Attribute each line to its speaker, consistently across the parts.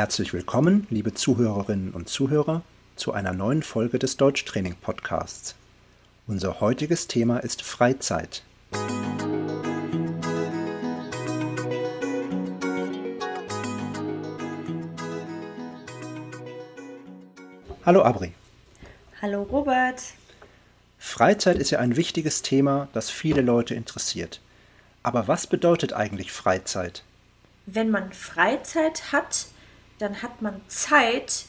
Speaker 1: Herzlich willkommen, liebe Zuhörerinnen und Zuhörer, zu einer neuen Folge des Deutschtraining Podcasts. Unser heutiges Thema ist Freizeit. Hallo Abri.
Speaker 2: Hallo Robert.
Speaker 1: Freizeit ist ja ein wichtiges Thema, das viele Leute interessiert. Aber was bedeutet eigentlich Freizeit?
Speaker 2: Wenn man Freizeit hat, dann hat man Zeit,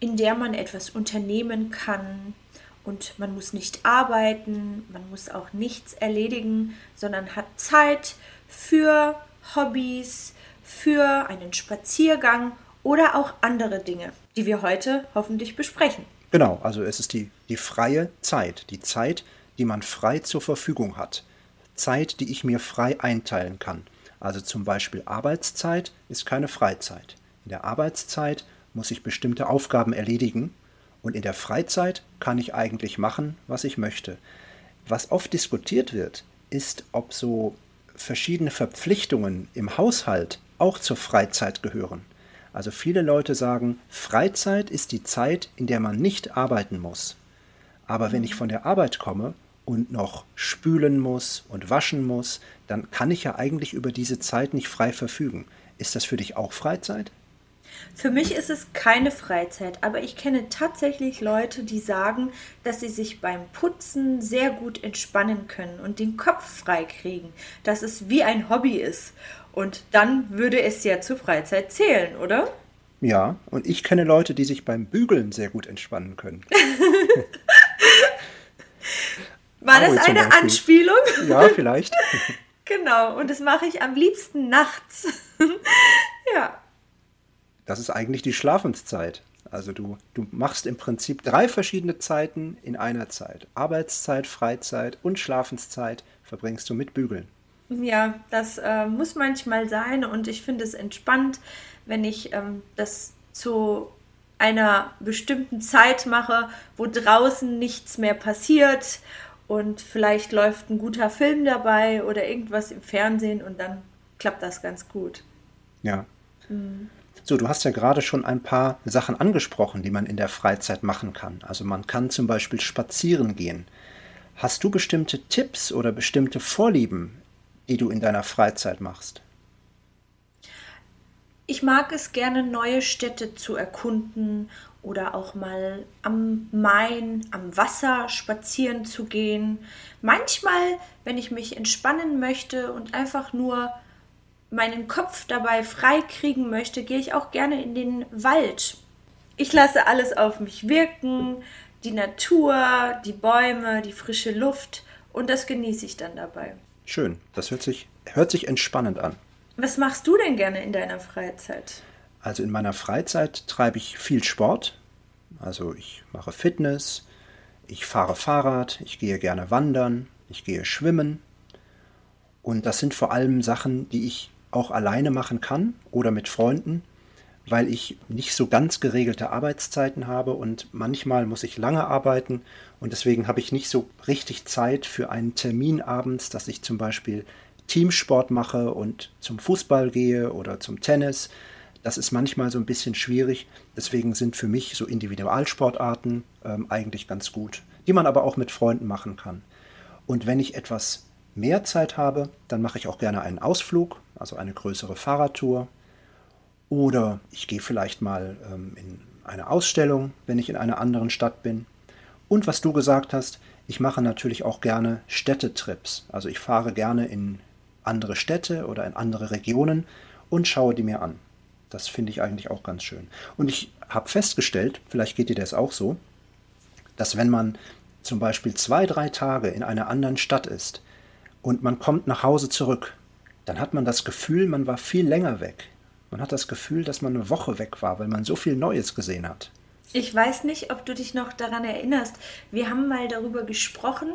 Speaker 2: in der man etwas unternehmen kann und man muss nicht arbeiten, man muss auch nichts erledigen, sondern hat Zeit für Hobbys, für einen Spaziergang oder auch andere Dinge, die wir heute hoffentlich besprechen.
Speaker 1: Genau, also es ist die, die freie Zeit, die Zeit, die man frei zur Verfügung hat. Zeit, die ich mir frei einteilen kann. Also zum Beispiel Arbeitszeit ist keine Freizeit. In der Arbeitszeit muss ich bestimmte Aufgaben erledigen und in der Freizeit kann ich eigentlich machen, was ich möchte. Was oft diskutiert wird, ist, ob so verschiedene Verpflichtungen im Haushalt auch zur Freizeit gehören. Also viele Leute sagen, Freizeit ist die Zeit, in der man nicht arbeiten muss. Aber wenn ich von der Arbeit komme und noch spülen muss und waschen muss, dann kann ich ja eigentlich über diese Zeit nicht frei verfügen. Ist das für dich auch Freizeit?
Speaker 2: Für mich ist es keine Freizeit, aber ich kenne tatsächlich Leute, die sagen, dass sie sich beim Putzen sehr gut entspannen können und den Kopf frei kriegen, dass es wie ein Hobby ist. Und dann würde es ja zur Freizeit zählen, oder?
Speaker 1: Ja, und ich kenne Leute, die sich beim Bügeln sehr gut entspannen können.
Speaker 2: War das eine Anspielung?
Speaker 1: Ja, vielleicht.
Speaker 2: genau, und das mache ich am liebsten nachts. ja.
Speaker 1: Das ist eigentlich die Schlafenszeit. Also du, du machst im Prinzip drei verschiedene Zeiten in einer Zeit. Arbeitszeit, Freizeit und Schlafenszeit verbringst du mit Bügeln.
Speaker 2: Ja, das äh, muss manchmal sein und ich finde es entspannt, wenn ich ähm, das zu einer bestimmten Zeit mache, wo draußen nichts mehr passiert und vielleicht läuft ein guter Film dabei oder irgendwas im Fernsehen und dann klappt das ganz gut.
Speaker 1: Ja. Mhm. So, du hast ja gerade schon ein paar Sachen angesprochen, die man in der Freizeit machen kann. Also man kann zum Beispiel spazieren gehen. Hast du bestimmte Tipps oder bestimmte Vorlieben, die du in deiner Freizeit machst?
Speaker 2: Ich mag es gerne, neue Städte zu erkunden oder auch mal am Main, am Wasser spazieren zu gehen. Manchmal, wenn ich mich entspannen möchte und einfach nur meinen Kopf dabei frei kriegen möchte, gehe ich auch gerne in den Wald. Ich lasse alles auf mich wirken, die Natur, die Bäume, die frische Luft und das genieße ich dann dabei.
Speaker 1: Schön, das hört sich, hört sich entspannend an.
Speaker 2: Was machst du denn gerne in deiner Freizeit?
Speaker 1: Also in meiner Freizeit treibe ich viel Sport. Also ich mache Fitness, ich fahre Fahrrad, ich gehe gerne wandern, ich gehe schwimmen. Und das sind vor allem Sachen, die ich auch alleine machen kann oder mit Freunden, weil ich nicht so ganz geregelte Arbeitszeiten habe und manchmal muss ich lange arbeiten und deswegen habe ich nicht so richtig Zeit für einen Termin abends, dass ich zum Beispiel Teamsport mache und zum Fußball gehe oder zum Tennis. Das ist manchmal so ein bisschen schwierig. Deswegen sind für mich so Individualsportarten ähm, eigentlich ganz gut, die man aber auch mit Freunden machen kann. Und wenn ich etwas mehr Zeit habe, dann mache ich auch gerne einen Ausflug, also eine größere Fahrradtour. Oder ich gehe vielleicht mal ähm, in eine Ausstellung, wenn ich in einer anderen Stadt bin. Und was du gesagt hast, ich mache natürlich auch gerne Städtetrips. Also ich fahre gerne in andere Städte oder in andere Regionen und schaue die mir an. Das finde ich eigentlich auch ganz schön. Und ich habe festgestellt, vielleicht geht dir das auch so, dass wenn man zum Beispiel zwei, drei Tage in einer anderen Stadt ist, und man kommt nach Hause zurück, dann hat man das Gefühl, man war viel länger weg. Man hat das Gefühl, dass man eine Woche weg war, weil man so viel Neues gesehen hat.
Speaker 2: Ich weiß nicht, ob du dich noch daran erinnerst. Wir haben mal darüber gesprochen,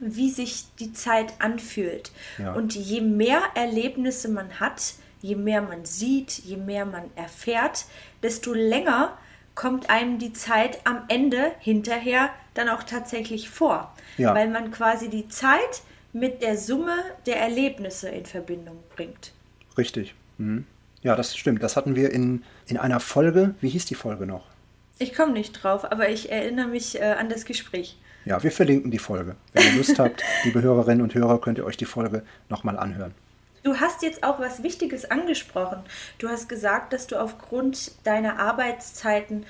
Speaker 2: wie sich die Zeit anfühlt. Ja. Und je mehr Erlebnisse man hat, je mehr man sieht, je mehr man erfährt, desto länger kommt einem die Zeit am Ende hinterher dann auch tatsächlich vor. Ja. Weil man quasi die Zeit mit der Summe der Erlebnisse in Verbindung bringt.
Speaker 1: Richtig. Mhm. Ja, das stimmt. Das hatten wir in, in einer Folge. Wie hieß die Folge noch?
Speaker 2: Ich komme nicht drauf, aber ich erinnere mich äh, an das Gespräch.
Speaker 1: Ja, wir verlinken die Folge. Wenn ihr Lust habt, liebe Hörerinnen und Hörer, könnt ihr euch die Folge nochmal anhören.
Speaker 2: Du hast jetzt auch was Wichtiges angesprochen. Du hast gesagt, dass du aufgrund deiner Arbeitszeiten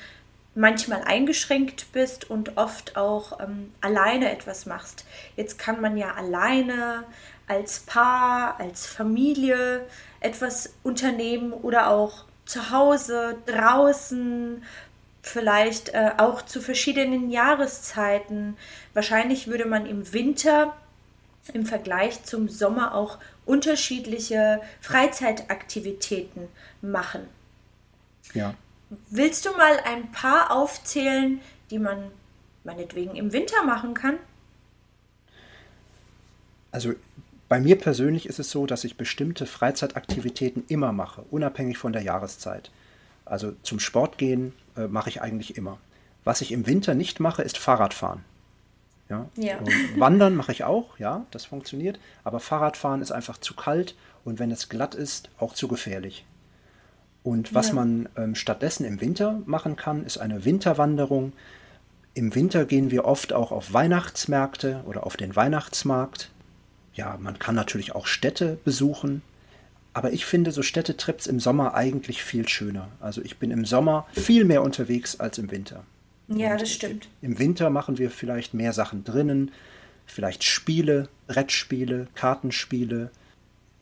Speaker 2: manchmal eingeschränkt bist und oft auch ähm, alleine etwas machst. Jetzt kann man ja alleine als Paar, als Familie etwas unternehmen oder auch zu Hause, draußen, vielleicht äh, auch zu verschiedenen Jahreszeiten. Wahrscheinlich würde man im Winter im Vergleich zum Sommer auch unterschiedliche Freizeitaktivitäten machen.
Speaker 1: Ja.
Speaker 2: Willst du mal ein paar aufzählen, die man meinetwegen im Winter machen kann?
Speaker 1: Also bei mir persönlich ist es so, dass ich bestimmte Freizeitaktivitäten immer mache, unabhängig von der Jahreszeit. Also zum Sport gehen äh, mache ich eigentlich immer. Was ich im Winter nicht mache, ist Fahrradfahren. Ja?
Speaker 2: Ja.
Speaker 1: Wandern mache ich auch, ja, das funktioniert. Aber Fahrradfahren ist einfach zu kalt und wenn es glatt ist, auch zu gefährlich. Und was
Speaker 2: Ja.
Speaker 1: man ähm, stattdessen im Winter machen kann, ist eine Winterwanderung. Im Winter gehen wir oft auch auf Weihnachtsmärkte oder auf den Weihnachtsmarkt. Ja, man kann natürlich auch Städte besuchen. Aber ich finde so Städtetrips im Sommer eigentlich viel schöner. Also ich bin im Sommer viel mehr unterwegs als im Winter.
Speaker 2: Ja, das stimmt.
Speaker 1: Im Winter machen wir vielleicht mehr Sachen drinnen, vielleicht Spiele, Brettspiele, Kartenspiele.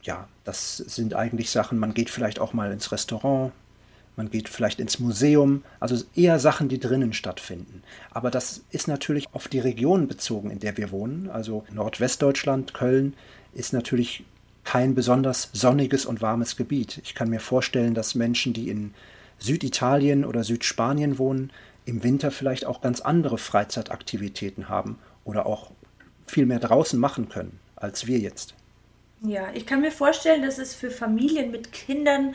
Speaker 1: Ja, das sind eigentlich Sachen, man geht vielleicht auch mal ins Restaurant, man geht vielleicht ins Museum, also eher Sachen, die drinnen stattfinden. Aber das ist natürlich auf die Region bezogen, in der wir wohnen. Also Nordwestdeutschland, Köln ist natürlich kein besonders sonniges und warmes Gebiet. Ich kann mir vorstellen, dass Menschen, die in Süditalien oder Südspanien wohnen, im Winter vielleicht auch ganz andere Freizeitaktivitäten haben oder auch viel mehr draußen machen können als wir jetzt.
Speaker 2: Ja, ich kann mir vorstellen, dass es für Familien mit Kindern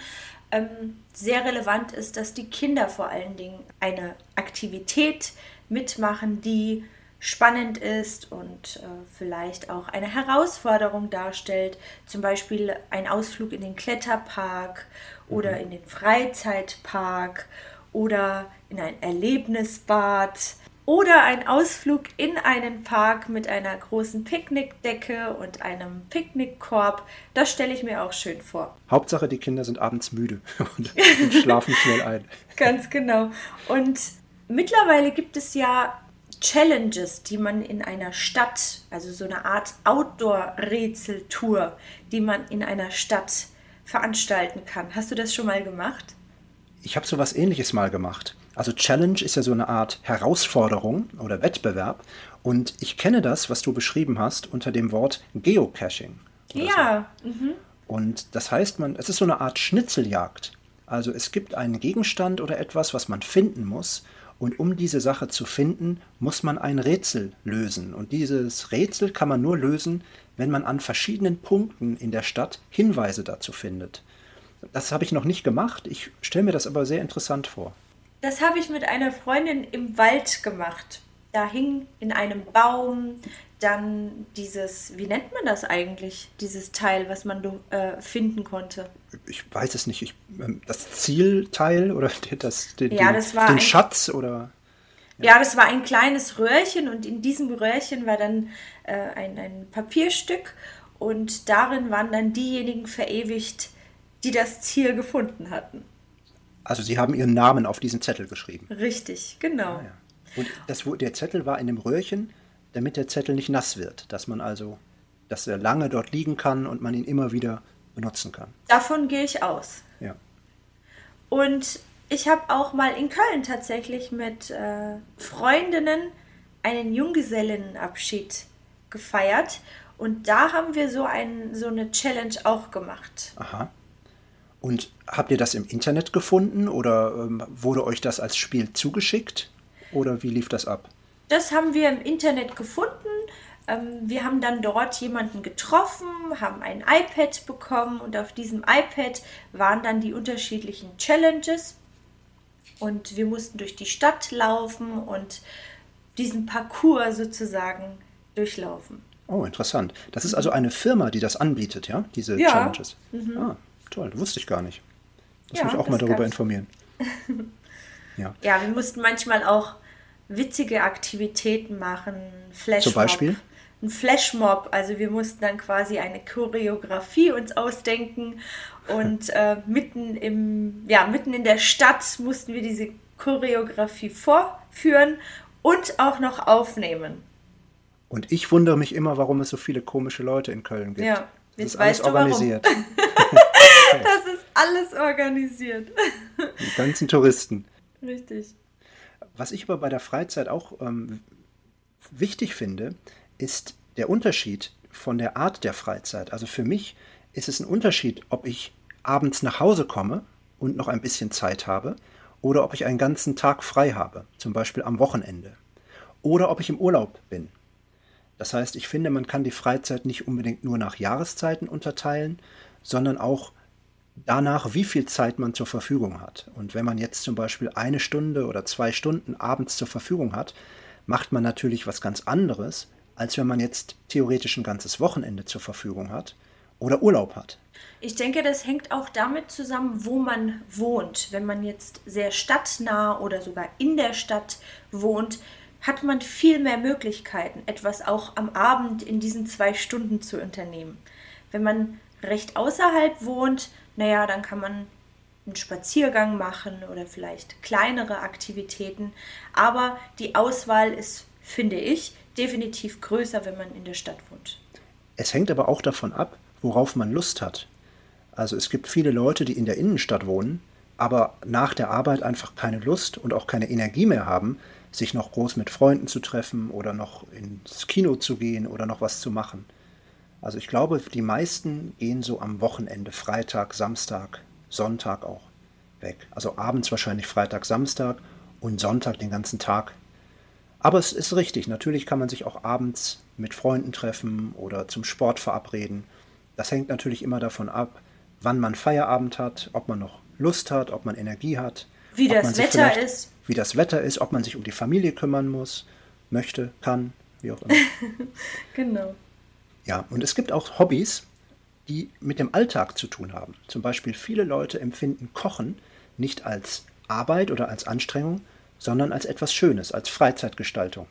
Speaker 2: ähm, sehr relevant ist, dass die Kinder vor allen Dingen eine Aktivität mitmachen, die spannend ist und äh, vielleicht auch eine Herausforderung darstellt. Zum Beispiel ein Ausflug in den Kletterpark oder in den Freizeitpark oder in ein Erlebnisbad oder ein Ausflug in einen Park mit einer großen Picknickdecke und einem Picknickkorb. Das stelle ich mir auch schön vor.
Speaker 1: Hauptsache, die Kinder sind abends müde und, und schlafen schnell ein.
Speaker 2: Ganz genau. Und mittlerweile gibt es ja Challenges, die man in einer Stadt, also so eine Art Outdoor-Rätseltour, die man in einer Stadt veranstalten kann. Hast du das schon mal gemacht?
Speaker 1: Ich habe so was ähnliches mal gemacht. Also Challenge ist ja so eine Art Herausforderung oder Wettbewerb. Und ich kenne das, was du beschrieben hast, unter dem Wort Geocaching. oder so.
Speaker 2: Ja, mhm.
Speaker 1: Und das heißt, man, es ist so eine Art Schnitzeljagd. Also es gibt einen Gegenstand oder etwas, was man finden muss. Und um diese Sache zu finden, muss man ein Rätsel lösen. Und dieses Rätsel kann man nur lösen, wenn man an verschiedenen Punkten in der Stadt Hinweise dazu findet. Das habe ich noch nicht gemacht. Ich stelle mir das aber sehr interessant vor.
Speaker 2: Das habe ich mit einer Freundin im Wald gemacht. Da hing in einem Baum dann dieses, wie nennt man das eigentlich, dieses Teil, was man äh, finden konnte.
Speaker 1: Ich weiß es nicht. Ich, ähm, das Zielteil oder das, den,
Speaker 2: Ja, das
Speaker 1: den Schatz oder
Speaker 2: Ja, das war ein kleines Röhrchen und in diesem Röhrchen war dann äh, ein, ein Papierstück und darin waren dann diejenigen verewigt, die das Ziel gefunden hatten.
Speaker 1: Also sie haben ihren Namen auf diesen Zettel geschrieben.
Speaker 2: Richtig, genau.
Speaker 1: Ah, ja. Und das, der Zettel war in dem Röhrchen, damit der Zettel nicht nass wird, dass man also, dass er lange dort liegen kann und man ihn immer wieder benutzen kann.
Speaker 2: Davon gehe ich aus.
Speaker 1: Ja.
Speaker 2: Und ich habe auch mal in Köln tatsächlich mit äh, Freundinnen einen Junggesellenabschied gefeiert. Und da haben wir so, ein, so eine Challenge auch gemacht.
Speaker 1: Aha. Und habt ihr das im Internet gefunden oder ähm, wurde euch das als Spiel zugeschickt? Oder wie lief das ab?
Speaker 2: Das haben wir im Internet gefunden. Ähm, wir haben dann dort jemanden getroffen, haben ein iPad bekommen und auf diesem iPad waren dann die unterschiedlichen Challenges. Und wir mussten durch die Stadt laufen und diesen Parcours sozusagen durchlaufen.
Speaker 1: Oh, interessant. Das ist also eine Firma, die das anbietet, ja? Diese
Speaker 2: Ja.
Speaker 1: Challenges. Ah, toll, wusste ich gar nicht. Muss ja, mich auch mal darüber gab's. informieren.
Speaker 2: ja. ja, wir mussten manchmal auch witzige Aktivitäten machen.
Speaker 1: Flashmob. Zum Beispiel?
Speaker 2: Ein Flashmob. Also wir mussten dann quasi eine Choreografie uns ausdenken und äh, mitten im, ja, mitten in der Stadt mussten wir diese Choreografie vorführen und auch noch aufnehmen.
Speaker 1: Und ich wundere mich immer, warum es so viele komische Leute in Köln gibt. Ja,
Speaker 2: das ist alles organisiert. das ist alles organisiert.
Speaker 1: Die ganzen Touristen.
Speaker 2: Richtig.
Speaker 1: Was ich aber bei der Freizeit auch ähm, wichtig finde, ist der Unterschied von der Art der Freizeit. Also für mich ist es ein Unterschied, ob ich abends nach Hause komme und noch ein bisschen Zeit habe oder ob ich einen ganzen Tag frei habe, zum Beispiel am Wochenende. Oder ob ich im Urlaub bin. Das heißt, ich finde, man kann die Freizeit nicht unbedingt nur nach Jahreszeiten unterteilen, sondern auch danach, wie viel Zeit man zur Verfügung hat. Und wenn man jetzt zum Beispiel eine Stunde oder zwei Stunden abends zur Verfügung hat, macht man natürlich was ganz anderes, als wenn man jetzt theoretisch ein ganzes Wochenende zur Verfügung hat oder Urlaub hat.
Speaker 2: Ich denke, das hängt auch damit zusammen, wo man wohnt. Wenn man jetzt sehr stadtnah oder sogar in der Stadt wohnt, hat man viel mehr Möglichkeiten, etwas auch am Abend in diesen zwei Stunden zu unternehmen. Wenn man recht außerhalb wohnt, naja, dann kann man einen Spaziergang machen oder vielleicht kleinere Aktivitäten. Aber die Auswahl ist, finde ich, definitiv größer, wenn man in der Stadt wohnt.
Speaker 1: Es hängt aber auch davon ab, worauf man Lust hat. Also es gibt viele Leute, die in der Innenstadt wohnen, aber nach der Arbeit einfach keine Lust und auch keine Energie mehr haben, sich noch groß mit Freunden zu treffen oder noch ins Kino zu gehen oder noch was zu machen. Also ich glaube, die meisten gehen so am Wochenende, Freitag, Samstag, Sonntag auch weg. Also abends wahrscheinlich Freitag, Samstag und Sonntag den ganzen Tag. Aber es ist richtig, natürlich kann man sich auch abends mit Freunden treffen oder zum Sport verabreden. Das hängt natürlich immer davon ab, wann man Feierabend hat, ob man noch Lust hat, ob man Energie hat.
Speaker 2: Wie das Wetter ist.
Speaker 1: Wie das Wetter ist, ob man sich um die Familie kümmern muss, möchte, kann, wie auch immer.
Speaker 2: genau.
Speaker 1: Ja, und es gibt auch Hobbys, die mit dem Alltag zu tun haben. Zum Beispiel viele Leute empfinden Kochen nicht als Arbeit oder als Anstrengung, sondern als etwas Schönes, als Freizeitgestaltung.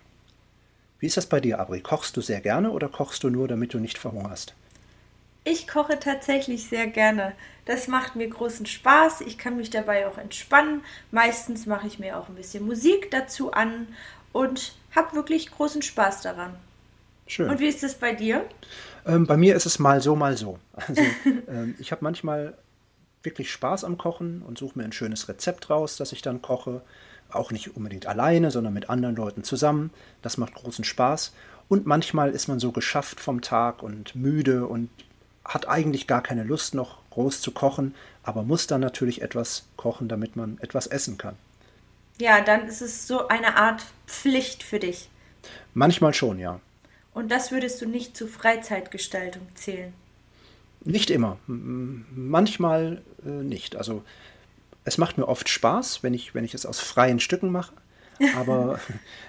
Speaker 1: Wie ist das bei dir, Abri? Kochst du sehr gerne oder kochst du nur, damit du nicht verhungerst?
Speaker 2: Ich koche tatsächlich sehr gerne. Das macht mir großen Spaß. Ich kann mich dabei auch entspannen. Meistens mache ich mir auch ein bisschen Musik dazu an und habe wirklich großen Spaß daran. Schön. Und wie ist es bei dir?
Speaker 1: Ähm, bei mir ist es mal so, mal so. Also, ähm, ich habe manchmal wirklich Spaß am Kochen und suche mir ein schönes Rezept raus, das ich dann koche. Auch nicht unbedingt alleine, sondern mit anderen Leuten zusammen. Das macht großen Spaß. Und manchmal ist man so geschafft vom Tag und müde und hat eigentlich gar keine Lust noch groß zu kochen, aber muss dann natürlich etwas kochen, damit man etwas essen kann.
Speaker 2: Ja, dann ist es so eine Art Pflicht für dich.
Speaker 1: Manchmal schon, ja.
Speaker 2: Und das würdest du nicht zu Freizeitgestaltung zählen?
Speaker 1: Nicht immer. Manchmal äh, nicht. Also es macht mir oft Spaß, wenn ich, wenn ich es aus freien Stücken mache. Aber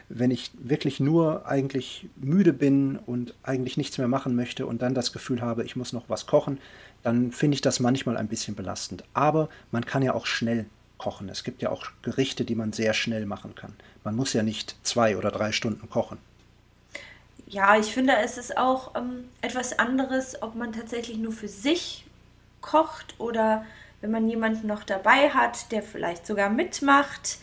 Speaker 1: wenn ich wirklich nur eigentlich müde bin und eigentlich nichts mehr machen möchte und dann das Gefühl habe, ich muss noch was kochen, dann finde ich das manchmal ein bisschen belastend. Aber man kann ja auch schnell kochen. Es gibt ja auch Gerichte, die man sehr schnell machen kann. Man muss ja nicht zwei oder drei Stunden kochen.
Speaker 2: Ja, ich finde, es ist auch ähm, etwas anderes, ob man tatsächlich nur für sich kocht oder wenn man jemanden noch dabei hat, der vielleicht sogar mitmacht.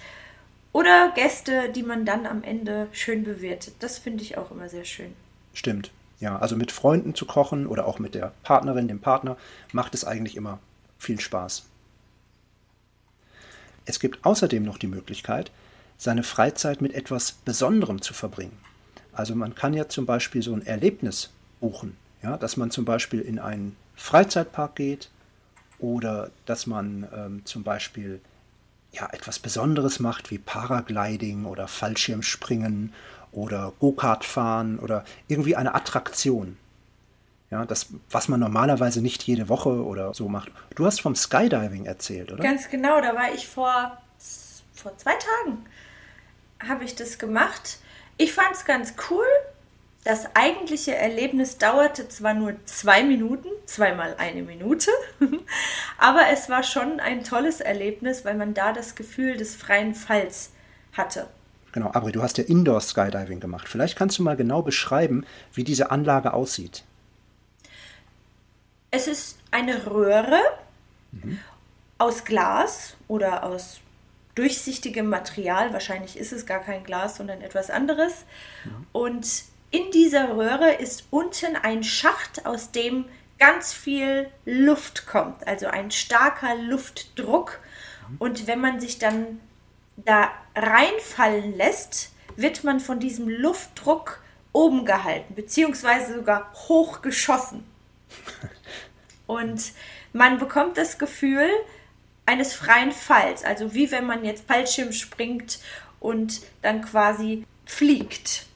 Speaker 2: Oder Gäste, die man dann am Ende schön bewertet. Das finde ich auch immer sehr schön.
Speaker 1: Stimmt. Ja, also mit Freunden zu kochen oder auch mit der Partnerin, dem Partner, macht es eigentlich immer viel Spaß. Es gibt außerdem noch die Möglichkeit, seine Freizeit mit etwas Besonderem zu verbringen. Also man kann ja zum Beispiel so ein Erlebnis buchen, ja, dass man zum Beispiel in einen Freizeitpark geht oder dass man ähm, zum Beispiel ja, etwas Besonderes macht, wie Paragliding oder Fallschirmspringen oder Go-Kart fahren oder irgendwie eine Attraktion. Ja, das, was man normalerweise nicht jede Woche oder so macht. Du hast vom Skydiving erzählt, oder?
Speaker 2: Ganz genau, da war ich vor, vor zwei Tagen, habe ich das gemacht. Ich fand es ganz cool. Das eigentliche Erlebnis dauerte zwar nur zwei Minuten, zweimal eine Minute, aber es war schon ein tolles Erlebnis, weil man da das Gefühl des freien Falls hatte.
Speaker 1: Genau, Abri, du hast ja Indoor Skydiving gemacht. Vielleicht kannst du mal genau beschreiben, wie diese Anlage aussieht.
Speaker 2: Es ist eine Röhre mhm. aus Glas oder aus durchsichtigem Material. Wahrscheinlich ist es gar kein Glas, sondern etwas anderes. Mhm. Und in dieser Röhre ist unten ein Schacht, aus dem ganz viel Luft kommt, also ein starker Luftdruck. Und wenn man sich dann da reinfallen lässt, wird man von diesem Luftdruck oben gehalten, beziehungsweise sogar hochgeschossen. Und man bekommt das Gefühl eines freien Falls, also wie wenn man jetzt Fallschirm springt und dann quasi fliegt.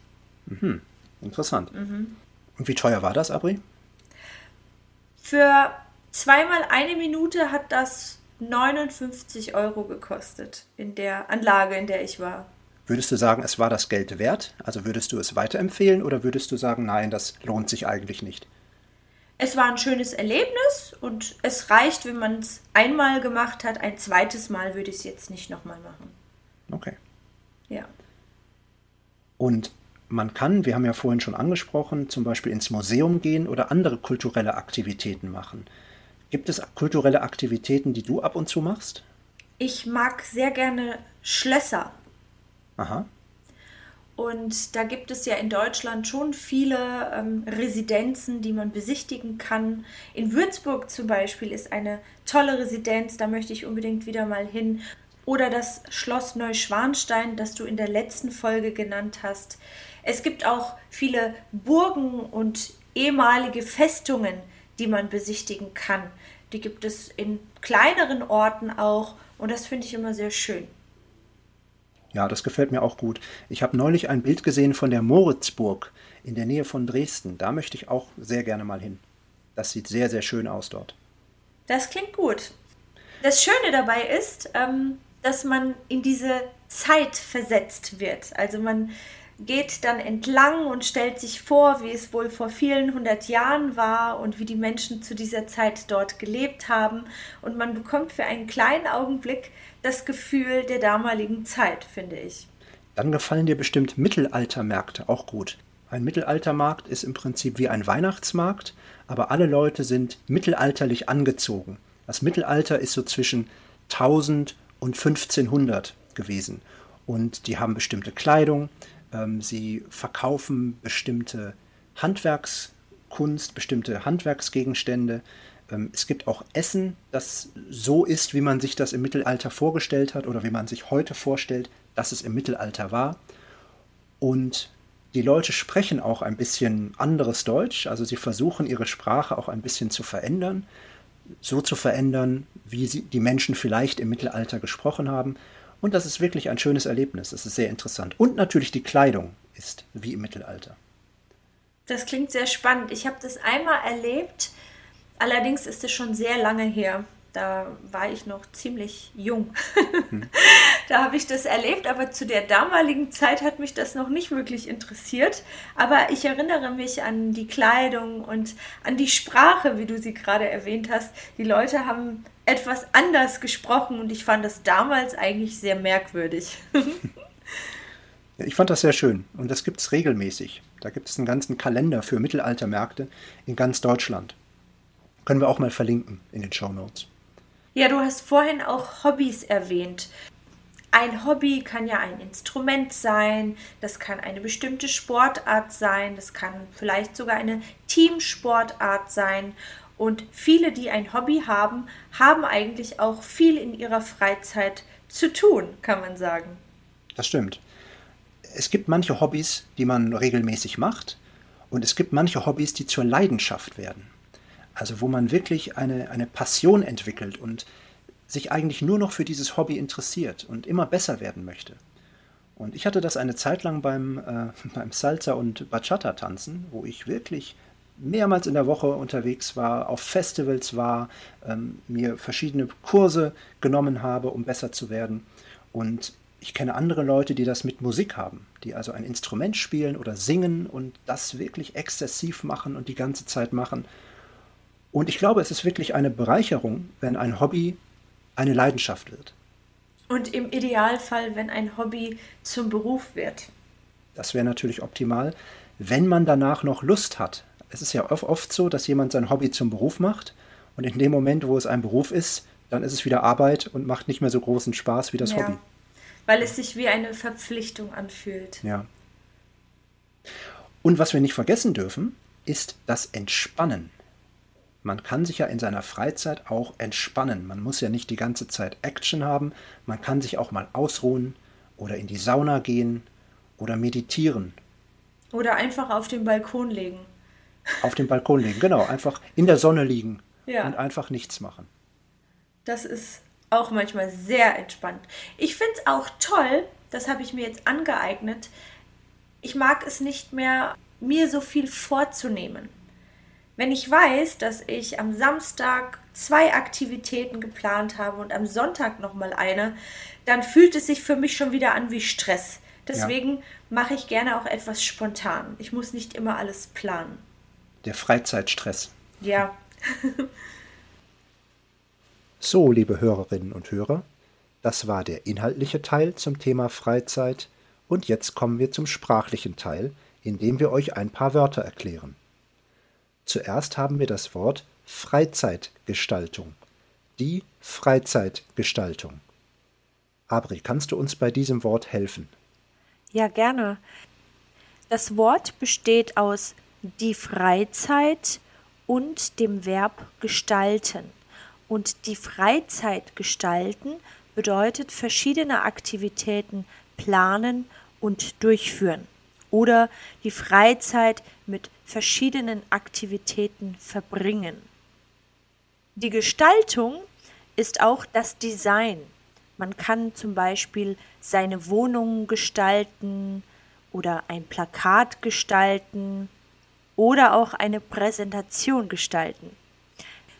Speaker 1: Mhm. Interessant. Mhm. Und wie teuer war das, Abri?
Speaker 2: Für zweimal eine Minute hat das 59 Euro gekostet in der Anlage, in der ich war.
Speaker 1: Würdest du sagen, es war das Geld wert? Also würdest du es weiterempfehlen oder würdest du sagen, nein, das lohnt sich eigentlich nicht?
Speaker 2: Es war ein schönes Erlebnis und es reicht, wenn man es einmal gemacht hat. Ein zweites Mal würde ich es jetzt nicht nochmal machen.
Speaker 1: Okay.
Speaker 2: Ja.
Speaker 1: Und man kann, wir haben ja vorhin schon angesprochen, zum Beispiel ins Museum gehen oder andere kulturelle Aktivitäten machen. Gibt es kulturelle Aktivitäten, die du ab und zu machst?
Speaker 2: Ich mag sehr gerne Schlösser.
Speaker 1: Aha.
Speaker 2: Und da gibt es ja in Deutschland schon viele ähm, Residenzen, die man besichtigen kann. In Würzburg zum Beispiel ist eine tolle Residenz, da möchte ich unbedingt wieder mal hin. Oder das Schloss Neuschwanstein, das du in der letzten Folge genannt hast. Es gibt auch viele Burgen und ehemalige Festungen, die man besichtigen kann. Die gibt es in kleineren Orten auch und das finde ich immer sehr schön.
Speaker 1: Ja, das gefällt mir auch gut. Ich habe neulich ein Bild gesehen von der Moritzburg in der Nähe von Dresden. Da möchte ich auch sehr gerne mal hin. Das sieht sehr, sehr schön aus dort.
Speaker 2: Das klingt gut. Das Schöne dabei ist, ähm, dass man in diese Zeit versetzt wird. Also man geht dann entlang und stellt sich vor, wie es wohl vor vielen hundert Jahren war und wie die Menschen zu dieser Zeit dort gelebt haben. Und man bekommt für einen kleinen Augenblick das Gefühl der damaligen Zeit, finde ich.
Speaker 1: Dann gefallen dir bestimmt Mittelaltermärkte auch gut. Ein Mittelaltermarkt ist im Prinzip wie ein Weihnachtsmarkt, aber alle Leute sind mittelalterlich angezogen. Das Mittelalter ist so zwischen 1000 und 1500 gewesen. Und die haben bestimmte Kleidung, sie verkaufen bestimmte Handwerkskunst, bestimmte Handwerksgegenstände. Ähm, es gibt auch Essen, das so ist, wie man sich das im Mittelalter vorgestellt hat oder wie man sich heute vorstellt, dass es im Mittelalter war. Und die Leute sprechen auch ein bisschen anderes Deutsch, also sie versuchen ihre Sprache auch ein bisschen zu verändern, so zu verändern, wie sie, die Menschen vielleicht im Mittelalter gesprochen haben. Und das ist wirklich ein schönes Erlebnis. Das ist sehr interessant. Und natürlich die Kleidung ist wie im Mittelalter.
Speaker 2: Das klingt sehr spannend. Ich habe das einmal erlebt. Allerdings ist es schon sehr lange her. Da war ich noch ziemlich jung. Hm. da habe ich das erlebt, aber zu der damaligen Zeit hat mich das noch nicht wirklich interessiert. Aber ich erinnere mich an die Kleidung und an die Sprache, wie du sie gerade erwähnt hast. Die Leute haben etwas anders gesprochen und ich fand das damals eigentlich sehr merkwürdig.
Speaker 1: ich fand das sehr schön und das gibt es regelmäßig. Da gibt es einen ganzen Kalender für Mittelaltermärkte in ganz Deutschland. Können wir auch mal verlinken in den Show Notes.
Speaker 2: Ja, du hast vorhin auch Hobbys erwähnt. Ein Hobby kann ja ein Instrument sein, das kann eine bestimmte Sportart sein, das kann vielleicht sogar eine Teamsportart sein. Und viele, die ein Hobby haben, haben eigentlich auch viel in ihrer Freizeit zu tun, kann man sagen.
Speaker 1: Das stimmt. Es gibt manche Hobbys, die man regelmäßig macht, und es gibt manche Hobbys, die zur Leidenschaft werden. Also wo man wirklich eine, eine Passion entwickelt und sich eigentlich nur noch für dieses Hobby interessiert und immer besser werden möchte. Und ich hatte das eine Zeit lang beim, äh, beim Salsa- und Bachata-Tanzen, wo ich wirklich mehrmals in der Woche unterwegs war, auf Festivals war, ähm, mir verschiedene Kurse genommen habe, um besser zu werden. Und ich kenne andere Leute, die das mit Musik haben, die also ein Instrument spielen oder singen und das wirklich exzessiv machen und die ganze Zeit machen. Und ich glaube, es ist wirklich eine Bereicherung, wenn ein Hobby eine Leidenschaft wird.
Speaker 2: Und im Idealfall, wenn ein Hobby zum Beruf wird.
Speaker 1: Das wäre natürlich optimal, wenn man danach noch Lust hat. Es ist ja oft so, dass jemand sein Hobby zum Beruf macht und in dem Moment, wo es ein Beruf ist, dann ist es wieder Arbeit und macht nicht mehr so großen Spaß wie das ja, Hobby.
Speaker 2: Weil es sich wie eine Verpflichtung anfühlt.
Speaker 1: Ja. Und was wir nicht vergessen dürfen, ist das Entspannen. Man kann sich ja in seiner Freizeit auch entspannen. Man muss ja nicht die ganze Zeit Action haben. Man kann sich auch mal ausruhen oder in die Sauna gehen oder meditieren.
Speaker 2: Oder einfach auf den Balkon legen.
Speaker 1: Auf dem Balkon liegen, genau. Einfach in der Sonne liegen ja. und einfach nichts machen.
Speaker 2: Das ist auch manchmal sehr entspannt. Ich finde es auch toll, das habe ich mir jetzt angeeignet. Ich mag es nicht mehr, mir so viel vorzunehmen. Wenn ich weiß, dass ich am Samstag zwei Aktivitäten geplant habe und am Sonntag nochmal eine, dann fühlt es sich für mich schon wieder an wie Stress. Deswegen ja. mache ich gerne auch etwas spontan. Ich muss nicht immer alles planen.
Speaker 1: Der Freizeitstress.
Speaker 2: Ja.
Speaker 1: so, liebe Hörerinnen und Hörer, das war der inhaltliche Teil zum Thema Freizeit und jetzt kommen wir zum sprachlichen Teil, in dem wir euch ein paar Wörter erklären. Zuerst haben wir das Wort Freizeitgestaltung. Die Freizeitgestaltung. Abri, kannst du uns bei diesem Wort helfen?
Speaker 3: Ja, gerne. Das Wort besteht aus die Freizeit und dem Verb gestalten. Und die Freizeit gestalten bedeutet verschiedene Aktivitäten planen und durchführen oder die Freizeit mit verschiedenen Aktivitäten verbringen. Die Gestaltung ist auch das Design. Man kann zum Beispiel seine Wohnung gestalten oder ein Plakat gestalten oder auch eine Präsentation gestalten.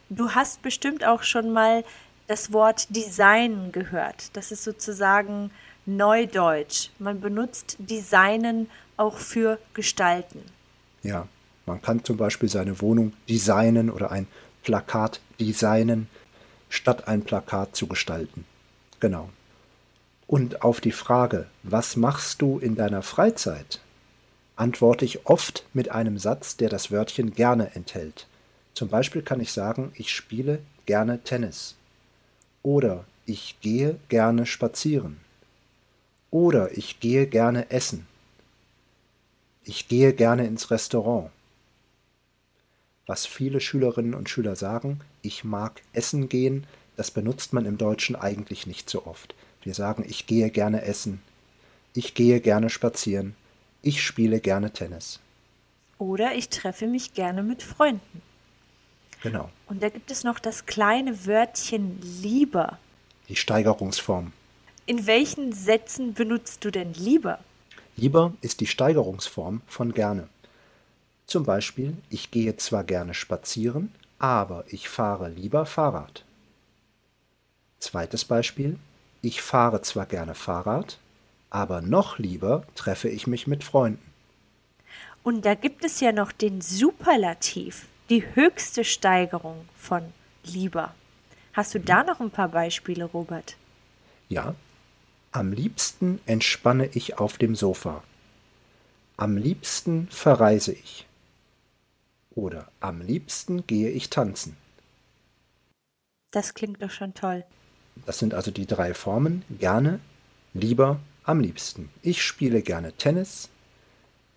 Speaker 3: Du hast bestimmt auch schon mal das Wort Design gehört. Das ist sozusagen Neudeutsch. Man benutzt Designen auch für Gestalten.
Speaker 1: Ja, man kann zum Beispiel seine Wohnung designen oder ein Plakat designen, statt ein Plakat zu gestalten. Genau. Und auf die Frage, was machst du in deiner Freizeit, antworte ich oft mit einem Satz, der das Wörtchen gerne enthält. Zum Beispiel kann ich sagen, ich spiele gerne Tennis. Oder ich gehe gerne spazieren. Oder ich gehe gerne essen. Ich gehe gerne ins Restaurant. Was viele Schülerinnen und Schüler sagen, ich mag essen gehen, das benutzt man im Deutschen eigentlich nicht so oft. Wir sagen, ich gehe gerne essen, ich gehe gerne spazieren, ich spiele gerne Tennis.
Speaker 3: Oder ich treffe mich gerne mit Freunden.
Speaker 1: Genau.
Speaker 3: Und da gibt es noch das kleine Wörtchen lieber.
Speaker 1: Die Steigerungsform.
Speaker 3: In welchen Sätzen benutzt du denn lieber?
Speaker 1: Lieber ist die Steigerungsform von gerne. Zum Beispiel, ich gehe zwar gerne spazieren, aber ich fahre lieber Fahrrad. Zweites Beispiel, ich fahre zwar gerne Fahrrad, aber noch lieber treffe ich mich mit Freunden.
Speaker 3: Und da gibt es ja noch den Superlativ, die höchste Steigerung von lieber. Hast du da noch ein paar Beispiele, Robert?
Speaker 1: Ja, am liebsten entspanne ich auf dem Sofa. Am liebsten verreise ich. Oder am liebsten gehe ich tanzen.
Speaker 3: Das klingt doch schon toll.
Speaker 1: Das sind also die drei Formen. Gerne, lieber, am liebsten. Ich spiele gerne Tennis.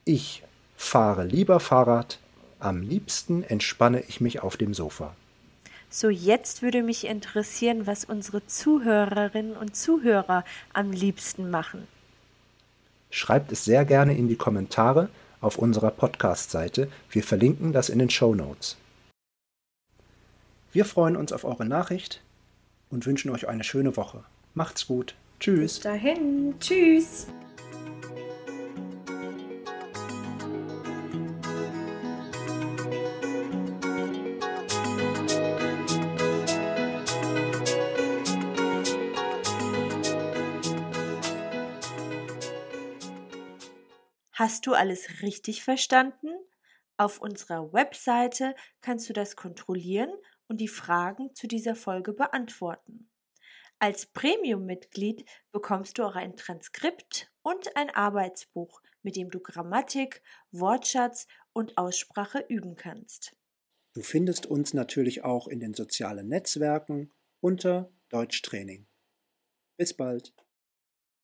Speaker 1: Ich fahre lieber Fahrrad. Am liebsten entspanne ich mich auf dem Sofa.
Speaker 3: So, jetzt würde mich interessieren, was unsere Zuhörerinnen und Zuhörer am liebsten machen.
Speaker 1: Schreibt es sehr gerne in die Kommentare auf unserer Podcast-Seite. Wir verlinken das in den Show Notes. Wir freuen uns auf eure Nachricht und wünschen euch eine schöne Woche. Macht's gut. Tschüss.
Speaker 2: Bis dahin. Tschüss. Hast du alles richtig verstanden? Auf unserer Webseite kannst du das kontrollieren und die Fragen zu dieser Folge beantworten. Als Premium-Mitglied bekommst du auch ein Transkript und ein Arbeitsbuch, mit dem du Grammatik, Wortschatz und Aussprache üben kannst.
Speaker 1: Du findest uns natürlich auch in den sozialen Netzwerken unter Deutschtraining. Bis bald.